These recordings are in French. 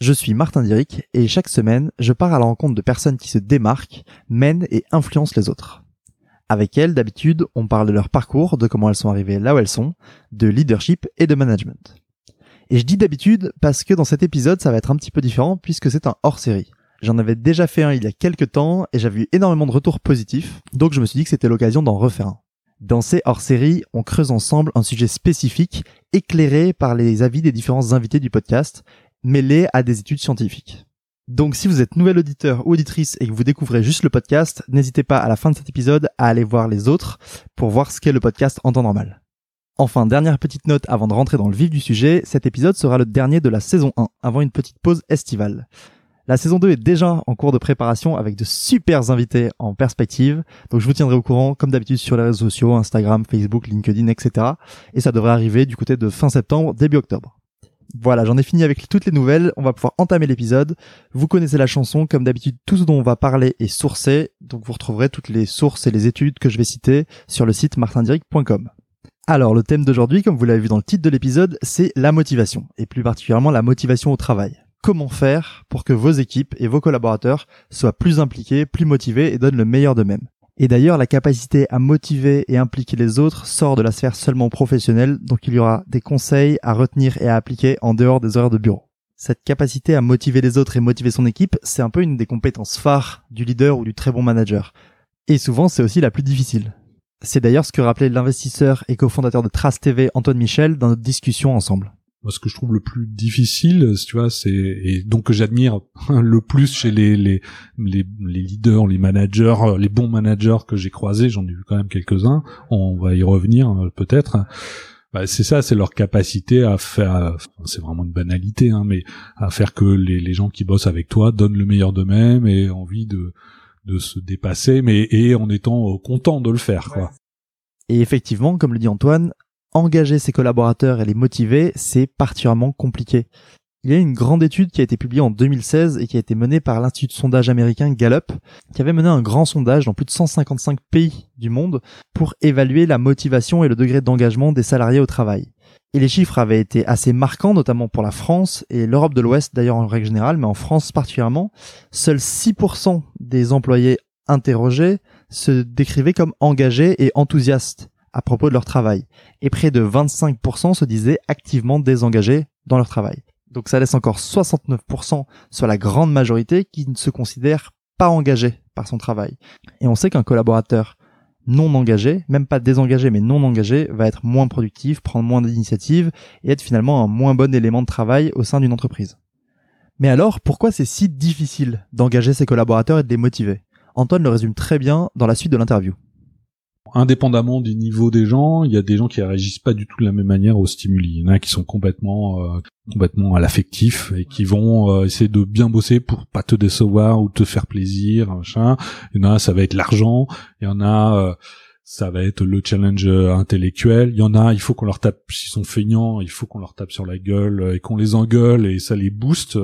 Je suis Martin Diric et chaque semaine, je pars à la rencontre de personnes qui se démarquent, mènent et influencent les autres. Avec elles, d'habitude, on parle de leur parcours, de comment elles sont arrivées là où elles sont, de leadership et de management. Et je dis d'habitude parce que dans cet épisode, ça va être un petit peu différent puisque c'est un hors-série. J'en avais déjà fait un il y a quelques temps et j'avais eu énormément de retours positifs, donc je me suis dit que c'était l'occasion d'en refaire un. Dans ces hors-séries, on creuse ensemble un sujet spécifique, éclairé par les avis des différents invités du podcast, mêlés à des études scientifiques. Donc si vous êtes nouvel auditeur ou auditrice et que vous découvrez juste le podcast, n'hésitez pas à la fin de cet épisode à aller voir les autres pour voir ce qu'est le podcast en temps normal. Enfin, dernière petite note avant de rentrer dans le vif du sujet, cet épisode sera le dernier de la saison 1, avant une petite pause estivale. La saison 2 est déjà en cours de préparation avec de super invités en perspective, donc je vous tiendrai au courant comme d'habitude sur les réseaux sociaux, Instagram, Facebook, LinkedIn, etc. Et ça devrait arriver du côté de fin septembre, début octobre. Voilà, j'en ai fini avec toutes les nouvelles, on va pouvoir entamer l'épisode. Vous connaissez la chanson, comme d'habitude, tout ce dont on va parler est sourcé, donc vous retrouverez toutes les sources et les études que je vais citer sur le site martindiric.com. Alors, le thème d'aujourd'hui, comme vous l'avez vu dans le titre de l'épisode, c'est la motivation, et plus particulièrement la motivation au travail. Comment faire pour que vos équipes et vos collaborateurs soient plus impliqués, plus motivés et donnent le meilleur d'eux-mêmes? Et d'ailleurs, la capacité à motiver et impliquer les autres sort de la sphère seulement professionnelle, donc il y aura des conseils à retenir et à appliquer en dehors des horaires de bureau. Cette capacité à motiver les autres et motiver son équipe, c'est un peu une des compétences phares du leader ou du très bon manager. Et souvent, c'est aussi la plus difficile. C'est d'ailleurs ce que rappelait l'investisseur et cofondateur de Trace TV Antoine Michel dans notre discussion ensemble. Moi, ce que je trouve le plus difficile, tu vois, c'est et donc que j'admire le plus chez les, les les les leaders, les managers, les bons managers que j'ai croisés, j'en ai vu quand même quelques-uns. On va y revenir euh, peut-être. Bah, c'est ça, c'est leur capacité à faire. C'est vraiment une banalité, hein, mais à faire que les, les gens qui bossent avec toi donnent le meilleur d'eux-mêmes et envie de de se dépasser, mais et en étant euh, content de le faire, quoi. Et effectivement, comme le dit Antoine, engager ses collaborateurs et les motiver, c'est particulièrement compliqué. Il y a une grande étude qui a été publiée en 2016 et qui a été menée par l'institut de sondage américain Gallup, qui avait mené un grand sondage dans plus de 155 pays du monde pour évaluer la motivation et le degré d'engagement des salariés au travail. Et les chiffres avaient été assez marquants, notamment pour la France et l'Europe de l'Ouest d'ailleurs en règle générale, mais en France particulièrement. Seuls 6% des employés interrogés se décrivaient comme engagés et enthousiastes à propos de leur travail. Et près de 25% se disaient activement désengagés dans leur travail. Donc ça laisse encore 69% sur la grande majorité qui ne se considère pas engagé par son travail. Et on sait qu'un collaborateur non engagé, même pas désengagé mais non engagé, va être moins productif, prendre moins d'initiatives et être finalement un moins bon élément de travail au sein d'une entreprise. Mais alors, pourquoi c'est si difficile d'engager ses collaborateurs et de les motiver? Antoine le résume très bien dans la suite de l'interview indépendamment du niveau des gens, il y a des gens qui réagissent pas du tout de la même manière aux stimuli. Il y en a qui sont complètement euh, complètement à l'affectif et qui vont euh, essayer de bien bosser pour pas te décevoir ou te faire plaisir, machin. Il y en a ça va être l'argent, il y en a euh, ça va être le challenge intellectuel. Il y en a, il faut qu'on leur tape, s'ils sont feignants, il faut qu'on leur tape sur la gueule et qu'on les engueule et ça les booste.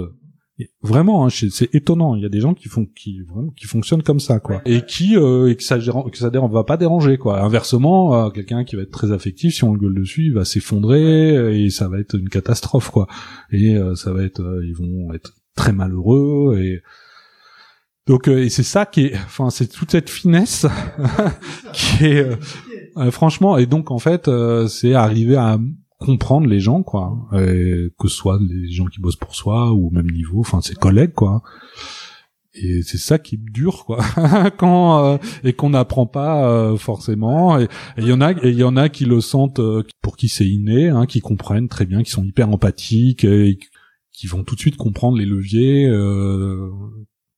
Vraiment, hein, c'est étonnant. Il y a des gens qui font, qui vraiment, qui fonctionnent comme ça, quoi, et qui, euh, et que ça, que ça va pas déranger, quoi. Inversement, euh, quelqu'un qui va être très affectif, si on le gueule dessus, il va s'effondrer et ça va être une catastrophe, quoi. Et euh, ça va être, ils vont être très malheureux et donc et c'est ça qui est, enfin, c'est toute cette finesse qui est, franchement, et donc en fait, c'est arriver à comprendre les gens quoi. Que ce soit les gens qui bossent pour soi ou au même niveau enfin ses collègues quoi. Et c'est ça qui est dur quoi. Quand euh, et qu'on n'apprend pas euh, forcément. Et il y en a et il y en a qui le sentent euh, pour qui c'est inné hein, qui comprennent très bien qui sont hyper empathiques et qui vont tout de suite comprendre les leviers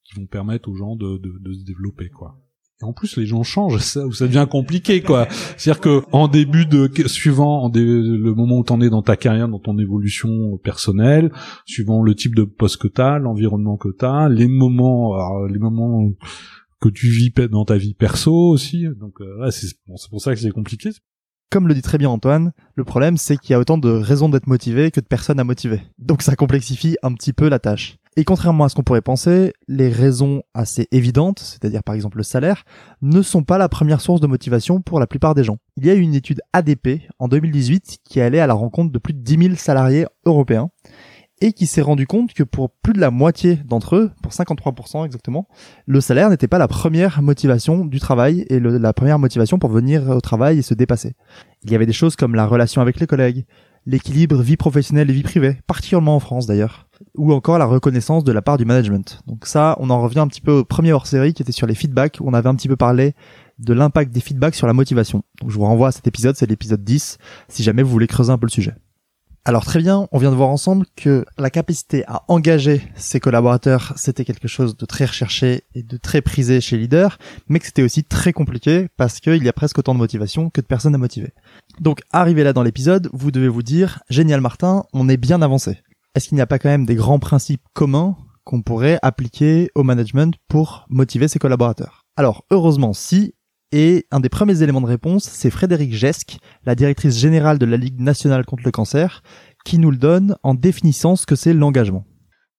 qui vont permettre aux gens de, de, de se développer quoi Et en plus, les gens changent, ça, ça devient compliqué, quoi. C'est-à-dire que en début de, suivant le moment où t'en es dans ta carrière, dans ton évolution personnelle, suivant le type de poste que t'as, l'environnement que t'as, les moments, les moments que tu vis dans ta vie perso aussi. Donc, euh, c'est bon, pour ça que c'est compliqué. Comme le dit très bien Antoine, le problème c'est qu'il y a autant de raisons d'être motivé que de personnes à motiver. Donc ça complexifie un petit peu la tâche. Et contrairement à ce qu'on pourrait penser, les raisons assez évidentes, c'est-à-dire par exemple le salaire, ne sont pas la première source de motivation pour la plupart des gens. Il y a eu une étude ADP en 2018 qui allait à la rencontre de plus de 10 000 salariés européens et qui s'est rendu compte que pour plus de la moitié d'entre eux, pour 53% exactement, le salaire n'était pas la première motivation du travail et la première motivation pour venir au travail et se dépasser. Il y avait des choses comme la relation avec les collègues, l'équilibre vie professionnelle et vie privée, particulièrement en France d'ailleurs, ou encore la reconnaissance de la part du management. Donc ça, on en revient un petit peu au premier hors-série qui était sur les feedbacks, on avait un petit peu parlé de l'impact des feedbacks sur la motivation. Je vous renvoie à cet épisode, c'est l'épisode 10, si jamais vous voulez creuser un peu le sujet. Alors très bien, on vient de voir ensemble que la capacité à engager ses collaborateurs, c'était quelque chose de très recherché et de très prisé chez Leader, mais que c'était aussi très compliqué parce qu'il y a presque autant de motivation que de personnes à motiver. Donc arrivé là dans l'épisode, vous devez vous dire, génial Martin, on est bien avancé. Est-ce qu'il n'y a pas quand même des grands principes communs qu'on pourrait appliquer au management pour motiver ses collaborateurs? Alors heureusement si, et un des premiers éléments de réponse, c'est Frédéric Gesque, la directrice générale de la Ligue nationale contre le cancer, qui nous le donne en définissant ce que c'est l'engagement.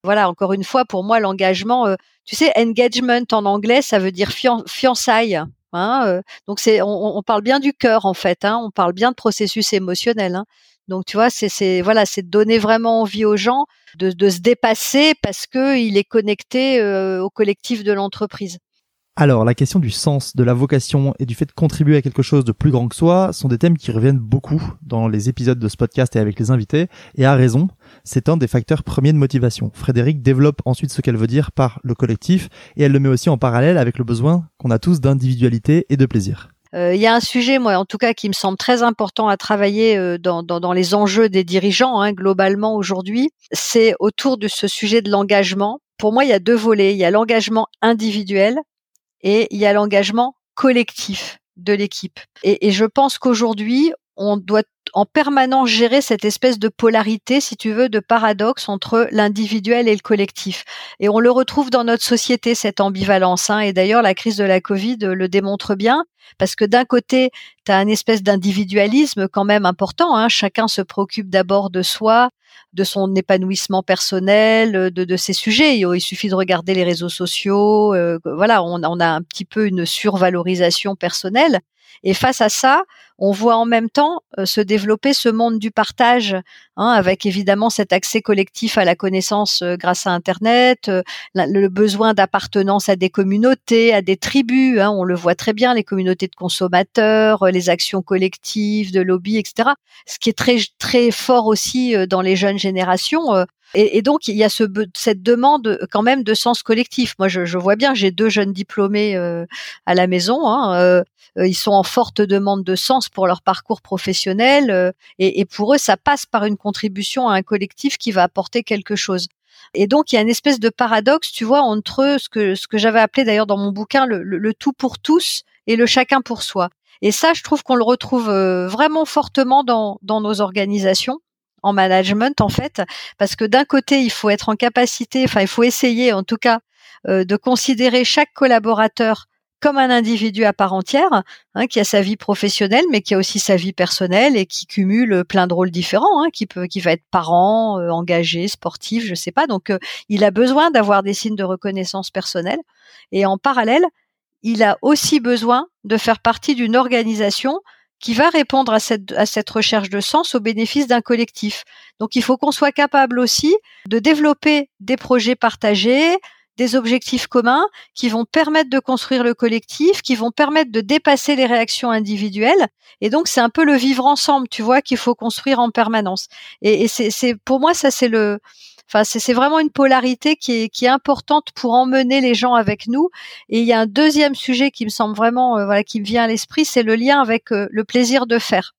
Voilà, encore une fois, pour moi, l'engagement, euh, tu sais, engagement en anglais, ça veut dire fiançailles. Hein, euh, donc on, parle bien du cœur en fait. Hein, on parle bien de processus émotionnel. Hein. Donc tu vois, c'est, voilà, c'est donner vraiment envie aux gens de, se dépasser parce que il est connecté euh, au collectif de l'entreprise. Alors, la question du sens, de la vocation et du fait de contribuer à quelque chose de plus grand que soi sont des thèmes qui reviennent beaucoup dans les épisodes de ce podcast et avec les invités, et à raison, c'est un des facteurs premiers de motivation. Frédéric développe ensuite ce qu'elle veut dire par le collectif, et elle le met aussi en parallèle avec le besoin qu'on a tous d'individualité et de plaisir. Euh, il y a un sujet, moi, en tout cas, qui me semble très important à travailler euh, dans, dans, les enjeux des dirigeants hein, globalement aujourd'hui. C'est autour de ce sujet de l'engagement. Pour moi, il y a deux volets. Il y a l'engagement individuel et il y a l'engagement collectif de l'équipe. Et, et, je pense qu'aujourd'hui, on doit en permanence gérer cette espèce de polarité, si tu veux, de paradoxe entre l'individuel et le collectif. Et on le retrouve dans notre société, cette ambivalence. Hein. Et d'ailleurs, la crise de la Covid le démontre bien, parce que d'un côté, tu as une espèce d'individualisme quand même important. Hein. Chacun se préoccupe d'abord de soi, de son épanouissement personnel, de, de ses sujets. Il, suffit de regarder les réseaux sociaux. Euh, voilà, on, on, a un petit peu une survalorisation personnelle. Et face à ça, on voit en même temps euh, se développer ce monde du partage, hein, avec évidemment cet accès collectif à la connaissance euh, grâce à Internet, euh, le besoin d'appartenance à des communautés, à des tribus. Hein, on le voit très bien, les communautés de consommateurs, les actions collectives, de lobby, etc. Ce qui est très très fort aussi dans les jeunes générations. Et, donc il y a ce, cette demande quand même de sens collectif. Moi, je, vois bien, j'ai deux jeunes diplômés à la maison. Hein, euh, ils sont en forte demande de sens pour leur parcours professionnel euh, et, pour eux, ça passe par une contribution à un collectif qui va apporter quelque chose. Et donc il y a une espèce de paradoxe, tu vois, entre ce que ce que j'avais appelé d'ailleurs dans mon bouquin le, tout pour tous et le chacun pour soi. Et ça, je trouve qu'on le retrouve euh, vraiment fortement dans dans nos organisations en management en fait, parce que d'un côté il faut être en capacité, enfin il faut essayer en tout cas de considérer chaque collaborateur comme un individu à part entière, hein, qui a sa vie professionnelle, mais qui a aussi sa vie personnelle et qui cumule plein de rôles différents, hein, qui peut, qui va être parent, euh, engagé, sportif, je sais pas. Donc, euh, il a besoin d'avoir des signes de reconnaissance personnelle. Et en parallèle, il a aussi besoin de faire partie d'une organisation qui va répondre à cette, à cette recherche de sens au bénéfice d'un collectif. Donc, il faut qu'on soit capable aussi de développer des projets partagés, des objectifs communs qui vont permettre de construire le collectif, qui vont permettre de dépasser les réactions individuelles. Et donc, c'est un peu le vivre ensemble, tu vois, qu'il faut construire en permanence. Et, c'est, pour moi, ça, c'est le, Enfin, c'est vraiment une polarité qui est, importante pour emmener les gens avec nous. Et il y a un deuxième sujet qui me semble vraiment, euh, voilà, qui me vient à l'esprit, c'est le lien avec euh, le plaisir de faire.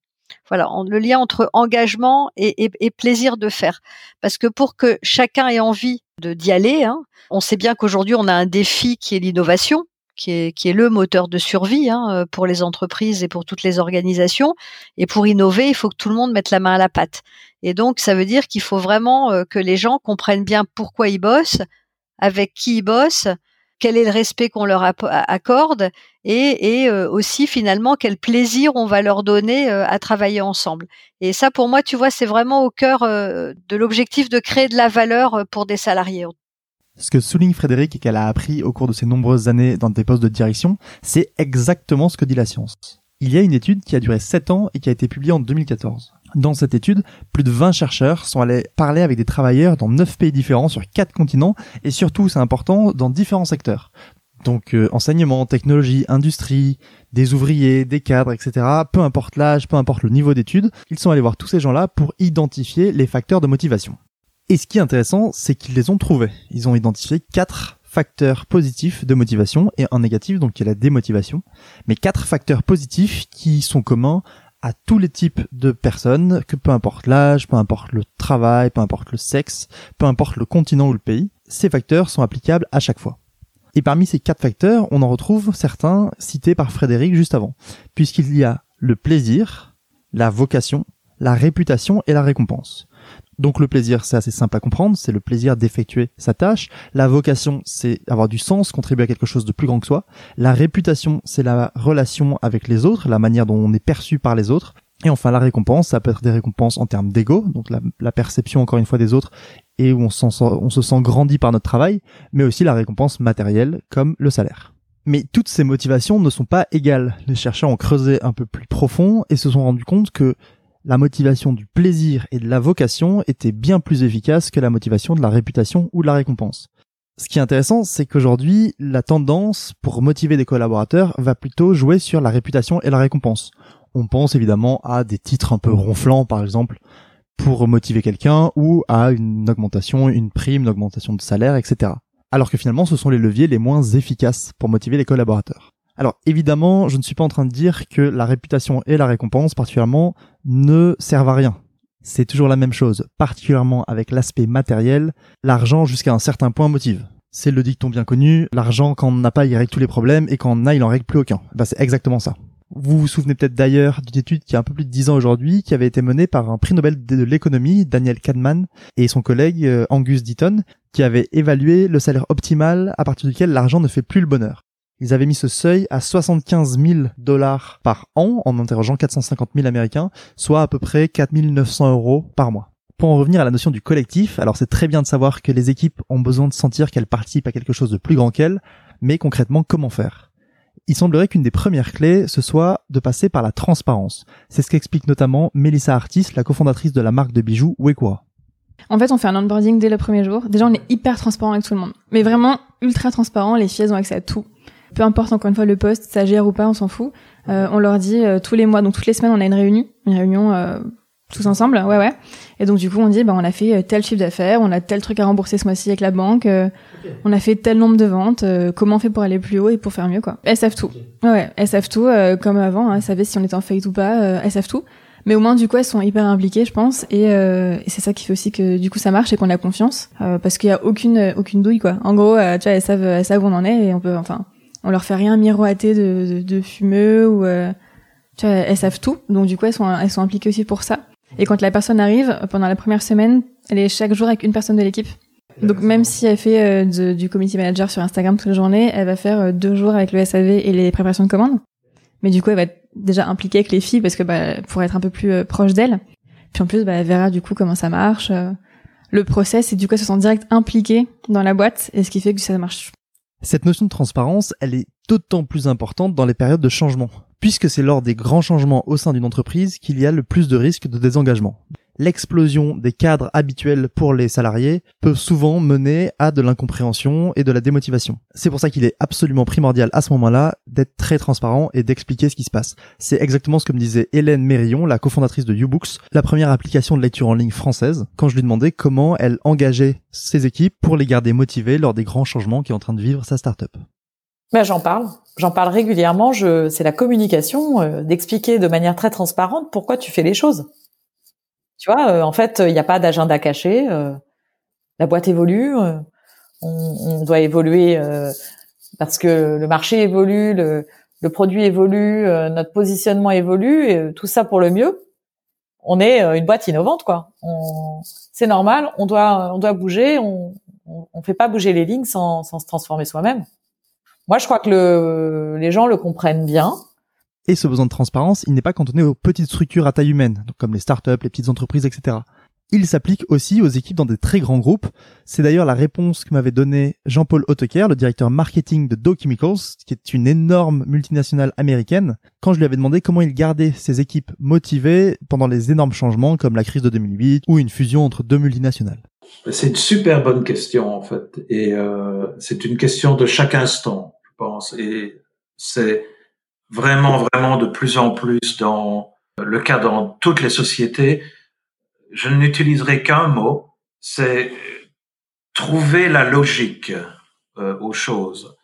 Voilà, le lien entre engagement et, plaisir de faire. Parce que pour que chacun ait envie de d'y aller, hein, on sait bien qu'aujourd'hui on a un défi qui est l'innovation. Qui est, le moteur de survie hein, pour les entreprises et pour toutes les organisations. Et pour innover, il faut que tout le monde mette la main à la pâte. Et donc, ça veut dire qu'il faut vraiment que les gens comprennent bien pourquoi ils bossent, avec qui ils bossent, quel est le respect qu'on leur accorde et, euh, aussi finalement quel plaisir on va leur donner euh, à travailler ensemble. Et ça, pour moi, tu vois, c'est vraiment au cœur euh, de l'objectif de créer de la valeur pour des salariés. Ce que souligne Frédéric et qu'elle a appris au cours de ses nombreuses années dans des postes de direction, c'est exactement ce que dit la science. Il y a une étude qui a duré 7 ans et qui a été publiée en 2014. Dans cette étude, plus de 20 chercheurs sont allés parler avec des travailleurs dans 9 pays différents sur 4 continents et surtout, c'est important, dans différents secteurs. Donc euh, enseignement, technologie, industrie, des ouvriers, des cadres, etc. Peu importe l'âge, peu importe le niveau d'études, ils sont allés voir tous ces gens-là pour identifier les facteurs de motivation. Et ce qui est intéressant, c'est qu'ils les ont trouvés. Ils ont identifié quatre facteurs positifs de motivation et un négatif, donc qui est la démotivation. Mais quatre facteurs positifs qui sont communs à tous les types de personnes, que peu importe l'âge, peu importe le travail, peu importe le sexe, peu importe le continent ou le pays, ces facteurs sont applicables à chaque fois. Et parmi ces quatre facteurs, on en retrouve certains cités par Frédéric juste avant, puisqu'il y a le plaisir, la vocation, la réputation et la récompense. Donc le plaisir, c'est assez simple à comprendre, c'est le plaisir d'effectuer sa tâche. La vocation, c'est avoir du sens, contribuer à quelque chose de plus grand que soi. La réputation, c'est la relation avec les autres, la manière dont on est perçu par les autres. Et enfin, la récompense, ça peut être des récompenses en termes d'ego, donc la, perception encore une fois des autres et où on, on se sent grandi par notre travail, mais aussi la récompense matérielle comme le salaire. Mais toutes ces motivations ne sont pas égales. Les chercheurs ont creusé un peu plus profond et se sont rendus compte que la motivation du plaisir et de la vocation était bien plus efficace que la motivation de la réputation ou de la récompense. Ce qui est intéressant, c'est qu'aujourd'hui, la tendance pour motiver des collaborateurs va plutôt jouer sur la réputation et la récompense. On pense évidemment à des titres un peu ronflants, par exemple, pour motiver quelqu'un, ou à une augmentation, une prime, une augmentation de salaire, etc. Alors que finalement, ce sont les leviers les moins efficaces pour motiver les collaborateurs. Alors évidemment, je ne suis pas en train de dire que la réputation et la récompense particulièrement ne servent à rien. C'est toujours la même chose, particulièrement avec l'aspect matériel, l'argent jusqu'à un certain point motive. C'est le dicton bien connu, l'argent quand on n'a pas il règle tous les problèmes et quand on a il en règle plus aucun. Bah, c'est exactement ça. Vous vous souvenez peut-être d'ailleurs d'une étude qui a un peu plus de 10 ans aujourd'hui, qui avait été menée par un prix Nobel de l'économie, Daniel Kahneman, et son collègue euh, Angus Deaton, qui avait évalué le salaire optimal à partir duquel l'argent ne fait plus le bonheur. Ils avaient mis ce seuil à 75 000 dollars par an en interrogeant 450 000 Américains, soit à peu près 4 900 euros par mois. Pour en revenir à la notion du collectif, alors c'est très bien de savoir que les équipes ont besoin de sentir qu'elles participent à quelque chose de plus grand qu'elles, mais concrètement comment faire? Il semblerait qu'une des premières clés, ce soit de passer par la transparence. C'est ce qu'explique notamment Melissa Artis, la cofondatrice de la marque de bijoux Wekwa. En fait, on fait un onboarding dès le premier jour. Déjà, on est hyper transparent avec tout le monde. Mais vraiment ultra transparent, les filles ont accès à tout peu importe encore une fois le poste, ça gère ou pas, on s'en fout. Euh, on leur dit euh, tous les mois, donc toutes les semaines, on a une réunion, une réunion euh, tous ensemble, ouais ouais. Et donc du coup, on dit, bah on a fait tel chiffre d'affaires, on a tel truc à rembourser ce mois-ci avec la banque, on a fait tel nombre de ventes, comment on fait pour aller plus haut et pour faire mieux quoi. Elles savent tout. Ouais, elles savent tout comme avant, hein, elles savaient si on était en faillite ou pas, elles savent tout. Mais au moins du coup elles sont hyper impliquées je pense et, et c'est ça qui fait aussi que du coup ça marche et qu'on a confiance parce qu'il y a aucune aucune douille quoi. En gros tu vois elles savent elles savent où on en est et on peut enfin on leur fait rien miroiter de, de, de fumeux ou euh, tu vois, elles savent tout. Donc du coup elles sont elles sont impliquées aussi pour ça. Et quand la personne arrive pendant la première semaine elle est chaque jour avec une personne de l'équipe. Donc même si elle fait euh, du community manager sur Instagram toute la journée elle va faire euh, deux jours avec le SAV et les préparations de commandes. Mais du coup elle va être déjà impliquée avec les filles parce que bah, pour être un peu plus proche d'elle. Puis en plus bah, elle verra du coup comment ça marche le process et du coup elles se sent direct impliquées dans la boîte et ce qui fait que ça marche cette notion de transparence, elle est d'autant plus importante dans les périodes de changement, puisque c'est lors des grands changements au sein d'une entreprise qu'il y a le plus de risques de désengagement l'explosion des cadres habituels pour les salariés peut souvent mener à de l'incompréhension et de la démotivation. C'est pour ça qu'il est absolument primordial à ce moment-là d'être très transparent et d'expliquer ce qui se passe. C'est exactement ce que me disait Hélène Mérillon, la cofondatrice de YouBooks, la première application de lecture en ligne française, quand je lui demandais comment elle engageait ses équipes pour les garder motivées lors des grands changements qu'est en train de vivre sa startup. Ben, j'en parle. J'en parle régulièrement. Je, c'est la communication, euh, d'expliquer de manière très transparente pourquoi tu fais les choses. Tu vois, euh, en fait, il n'y a pas d'agenda caché. Euh, la boîte évolue. Euh, on, on, doit évoluer parce que le marché évolue, le, le produit évolue, notre positionnement évolue, et tout ça pour le mieux. On est une boîte innovante, quoi. C'est normal, on doit, on doit bouger. On, on, on, fait pas bouger les lignes sans, sans se transformer soi-même. Moi, je crois que le, les gens le comprennent bien. Et ce besoin de transparence, il n'est pas cantonné aux petites structures à taille humaine, comme les startups, les petites entreprises, etc. Il s'applique aussi aux équipes dans des très grands groupes. C'est d'ailleurs la réponse que m'avait donnée Jean-Paul Hauteker, le directeur marketing de Dow Chemicals, qui est une énorme multinationale américaine, quand je lui avais demandé comment il gardait ses équipes motivées pendant les énormes changements comme la crise de 2008 ou une fusion entre deux multinationales. C'est une super bonne question en fait, et euh, c'est une question de chaque instant, je pense, et c'est vraiment vraiment de plus en plus dans le cas dans toutes les sociétés je n'utiliserai qu'un mot, c'est trouver la logique euh, aux choses.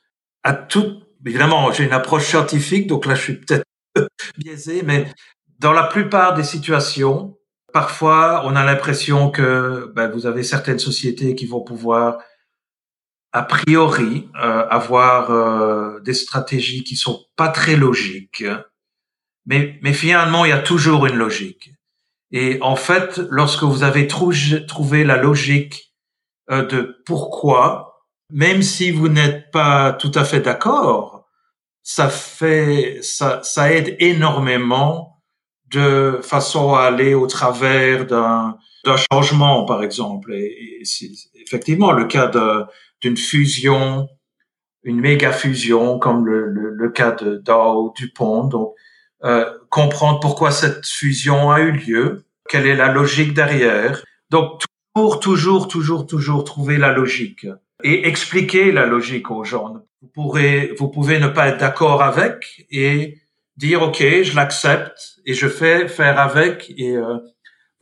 À tout, évidemment, j'ai une approche scientifique, donc là je suis peut-être biaisé, mais dans la plupart des situations, parfois on a l'impression que ben, vous avez certaines sociétés qui vont pouvoir a priori euh, avoir euh, des stratégies qui sont pas très logiques, mais, mais finalement il y a toujours une logique. Et en fait, lorsque vous avez trouvé la logique euh, de pourquoi, même si vous n'êtes pas tout à fait d'accord, ça fait, ça, ça aide énormément de façon à aller au travers d'un d'un changement, par exemple. Et, c'est effectivement le cas d'une fusion, une méga fusion, comme le, cas de Dow Dupont. Donc, euh, comprendre pourquoi cette fusion a eu lieu, quelle est la logique derrière. Donc toujours, toujours, toujours, toujours trouver la logique et expliquer la logique aux gens. Vous pourrez, vous pouvez ne pas être d'accord avec et dire ok, je l'accepte et je fais faire avec. Et euh,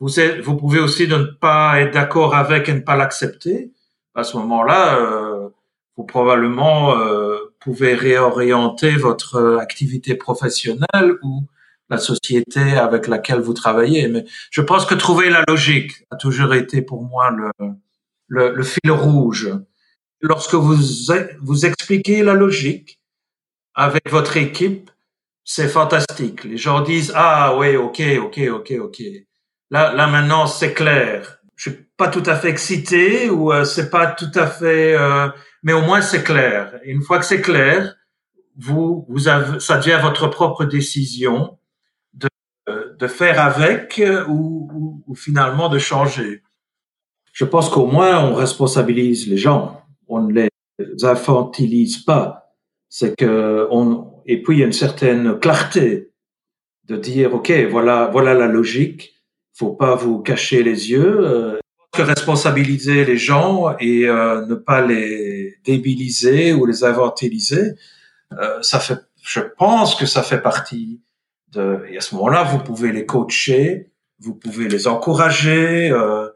vous, pouvez aussi ne pas être d'accord avec et ne pas l'accepter. À ce moment-là, euh, vous probablement euh, pouvez réorienter votre activité professionnelle ou la société avec laquelle vous travaillez. Mais je pense que trouver la logique a toujours été pour moi le, le, le fil rouge. Lorsque vous, vous expliquez la logique avec votre équipe, c'est fantastique. Les gens disent, ah oui, ok, ok, ok, ok. Là, là maintenant, c'est clair. Je suis pas tout à fait excité ou euh, c'est pas tout à fait, euh, mais au moins c'est clair. une fois que c'est clair, vous, vous avez, ça devient votre propre décision de, de faire avec ou, ou, ou, finalement de changer. Je pense qu'au moins on responsabilise les gens, on ne les infantilise pas. C'est que on et puis il y a une certaine clarté de dire ok voilà voilà la logique, faut pas vous cacher les yeux. Euh, que responsabiliser les gens et euh, ne pas les débiliser ou les infantiliser, euh, ça fait, je pense que ça fait partie et à ce moment-là, vous pouvez les coacher, vous pouvez les encourager. Euh,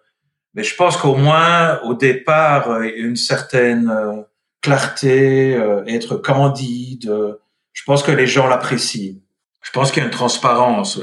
mais je pense qu'au moins, au départ, euh, une certaine euh, clarté, être candide. je pense que les gens l'apprécient. Je pense qu'il y a une transparence.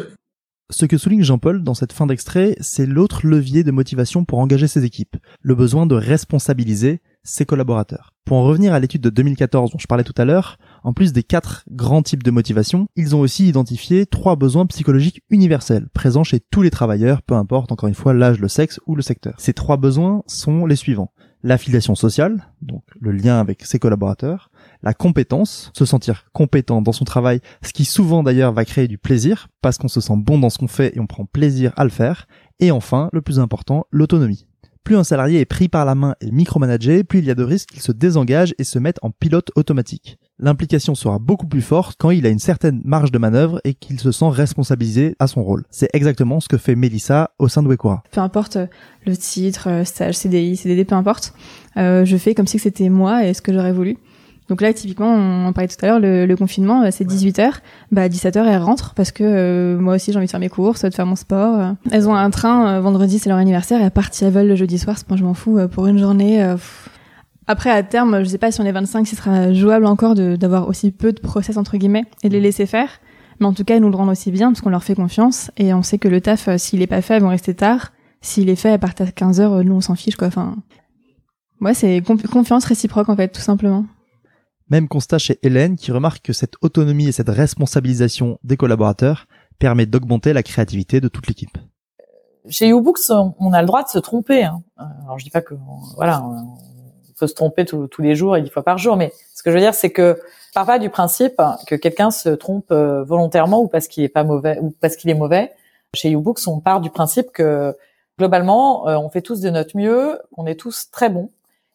Ce que souligne Jean-Paul dans cette fin d'extrait, c'est l'autre levier de motivation pour engager ses équipes, le besoin de responsabiliser ses collaborateurs. Pour en revenir à l'étude de 2014 dont je parlais tout à l'heure, en plus des quatre grands types de motivation, ils ont aussi identifié trois besoins psychologiques universels, présents chez tous les travailleurs, peu importe encore une fois l'âge, le sexe ou le secteur. Ces trois besoins sont les suivants. L'affiliation sociale, donc le lien avec ses collaborateurs, la compétence, se sentir compétent dans son travail, ce qui souvent d'ailleurs va créer du plaisir, parce qu'on se sent bon dans ce qu'on fait et on prend plaisir à le faire, et enfin, le plus important, l'autonomie. Plus un salarié est pris par la main et micromanagé, plus il y a de risques qu'il se désengage et se mette en pilote automatique. L'implication sera beaucoup plus forte quand il a une certaine marge de manœuvre et qu'il se sent responsabilisé à son rôle. C'est exactement ce que fait Melissa au sein de Wekura. Peu importe euh, le titre, euh, stage, CDI, CDD, peu importe, euh, je fais comme si c'était moi et ce que j'aurais voulu. Donc là, typiquement, on en parlait tout à l'heure, le, confinement, euh, c'est 18h. Bah, à 17h, elles rentrent parce que euh, moi aussi, j'ai envie de faire mes courses, de faire mon sport. Elles ont un train, euh, vendredi, c'est leur anniversaire, et elles partent elles veulent le jeudi soir, c'est je m'en fous, pour une journée. Après, à terme, je sais pas si on est 25, ce sera jouable encore d'avoir aussi peu de process, entre guillemets, et de les laisser faire. Mais en tout cas, elles nous le rendent aussi bien parce qu'on leur fait confiance et on sait que le taf, s'il est pas fait, elles vont rester tard. S'il est fait, elles partent à 15h, nous, on s'en fiche, quoi. Enfin, ouais, c'est confiance réciproque, en fait, tout simplement. Même constat chez Hélène qui remarque que cette autonomie et cette responsabilisation des collaborateurs permet d'augmenter la créativité de toute l'équipe. Chez YouBooks, on a le droit de se tromper. Hein. Alors je dis pas que voilà, on peut se tromper tous les jours et dix fois par jour, mais ce que je veux dire, c'est que je pars pas du principe que quelqu'un se trompe euh, volontairement ou parce qu'il est pas mauvais ou parce qu'il est mauvais. Chez YouBooks, on part du principe que globalement, euh, on fait tous de notre mieux, qu'on est tous très bons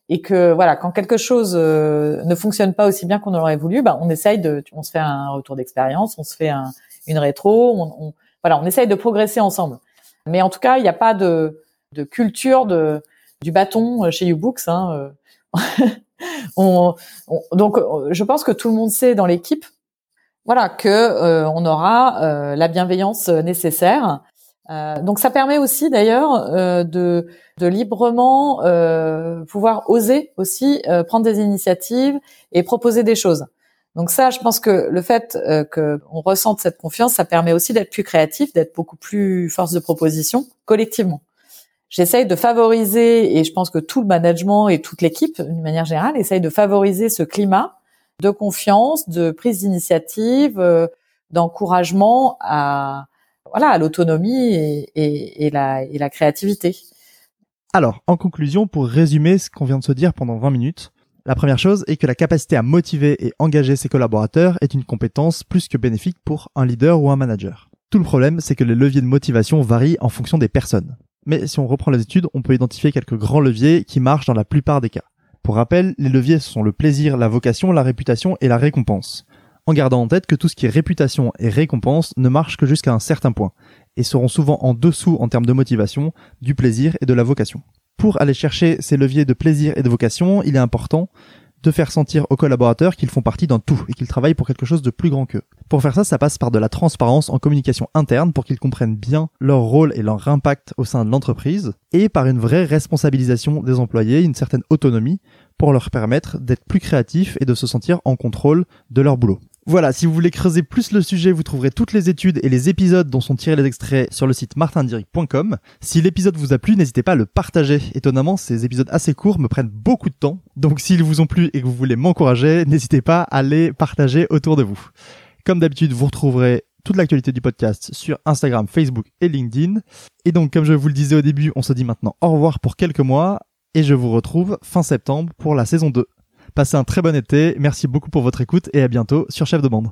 et que voilà, quand quelque chose euh, ne fonctionne pas aussi bien qu'on aurait voulu, bah, on essaye de, on se fait un retour d'expérience, on se fait un, une rétro, on, on, voilà, on essaye de progresser ensemble. Mais en tout cas, il n'y a pas de, de culture de du bâton chez YouBooks. Hein. on, donc, je pense que tout le monde sait dans l'équipe, voilà, que euh, on aura euh, la bienveillance nécessaire. Euh, donc, ça permet aussi, d'ailleurs, de, de librement pouvoir oser aussi prendre des initiatives et proposer des choses. Donc ça, je pense que le fait qu'on ressente cette confiance, ça permet aussi d'être plus créatif, d'être beaucoup plus force de proposition collectivement j'essaye de favoriser, et je pense que tout le management et toute l'équipe, d'une manière générale, essaye de favoriser ce climat de confiance, de prise d'initiative, euh, d'encouragement à voilà l'autonomie et, la, la créativité. Alors, en conclusion, pour résumer ce qu'on vient de se dire pendant 20 minutes, la première chose est que la capacité à motiver et engager ses collaborateurs est une compétence plus que bénéfique pour un leader ou un manager. Tout le problème, c'est que les leviers de motivation varient en fonction des personnes. Mais si on reprend les études, on peut identifier quelques grands leviers qui marchent dans la plupart des cas. Pour rappel, les leviers sont le plaisir, la vocation, la réputation et la récompense. En gardant en tête que tout ce qui est réputation et récompense ne marche que jusqu'à un certain point, et seront souvent en dessous en termes de motivation, du plaisir et de la vocation. Pour aller chercher ces leviers de plaisir et de vocation, il est important de faire sentir aux collaborateurs qu'ils font partie d'un tout et qu'ils travaillent pour quelque chose de plus grand qu'eux. Pour faire ça, ça passe par de la transparence en communication interne pour qu'ils comprennent bien leur rôle et leur impact au sein de l'entreprise et par une vraie responsabilisation des employés, une certaine autonomie pour leur permettre d'être plus créatifs et de se sentir en contrôle de leur boulot. Voilà, si vous voulez creuser plus le sujet, vous trouverez toutes les études et les épisodes dont sont tirés les extraits sur le site martindiric.com. Si l'épisode vous a plu, n'hésitez pas à le partager. Étonnamment, ces épisodes assez courts me prennent beaucoup de temps. Donc s'ils vous ont plu et que vous voulez m'encourager, n'hésitez pas à les partager autour de vous. Comme d'habitude, vous retrouverez toute l'actualité du podcast sur Instagram, Facebook et LinkedIn. Et donc, comme je vous le disais au début, on se dit maintenant au revoir pour quelques mois et je vous retrouve fin septembre pour la saison 2. Passez un très bon été, merci beaucoup pour votre écoute et à bientôt sur Chef de Bande.